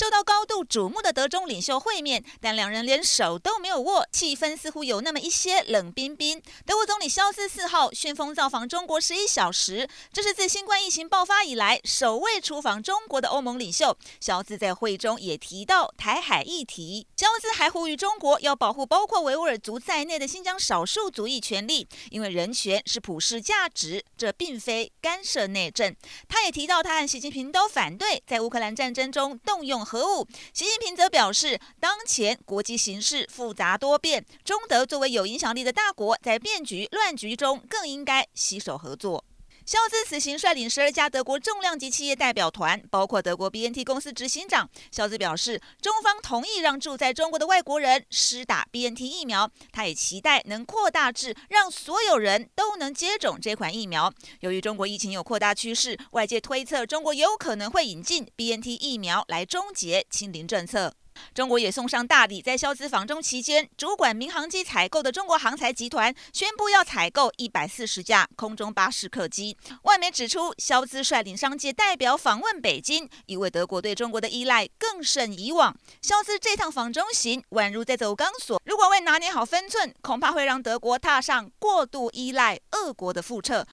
受到高度瞩目的德中领袖会面，但两人连手都没有握，气氛似乎有那么一些冷冰冰。德国总理肖兹四号旋风造访中国十一小时，这是自新冠疫情爆发以来首位出访中国的欧盟领袖。肖兹在会中也提到台海议题，肖兹还呼吁中国要保护包括维吾尔族在内的新疆少数族裔权利，因为人权是普世价值，这并非干涉内政。他也提到，他和习近平都反对在乌克兰战争中动用核武，习近平则表示，当前国际形势复杂多变，中德作为有影响力的大国，在变局乱局中更应该携手合作。肖兹此行率领十二家德国重量级企业代表团，包括德国 BNT 公司执行长。肖兹表示，中方同意让住在中国的外国人施打 BNT 疫苗，他也期待能扩大至让所有人都能接种这款疫苗。由于中国疫情有扩大趋势，外界推测中国有可能会引进 BNT 疫苗来终结清零政策。中国也送上大礼，在萧兹访中期间，主管民航机采购的中国航材集团宣布要采购一百四十架空中巴士客机。外媒指出，萧兹率领商界代表访问北京，因为德国对中国的依赖更甚以往。萧兹这趟访中行宛如在走钢索，如果未拿捏好分寸，恐怕会让德国踏上过度依赖俄国的覆辙，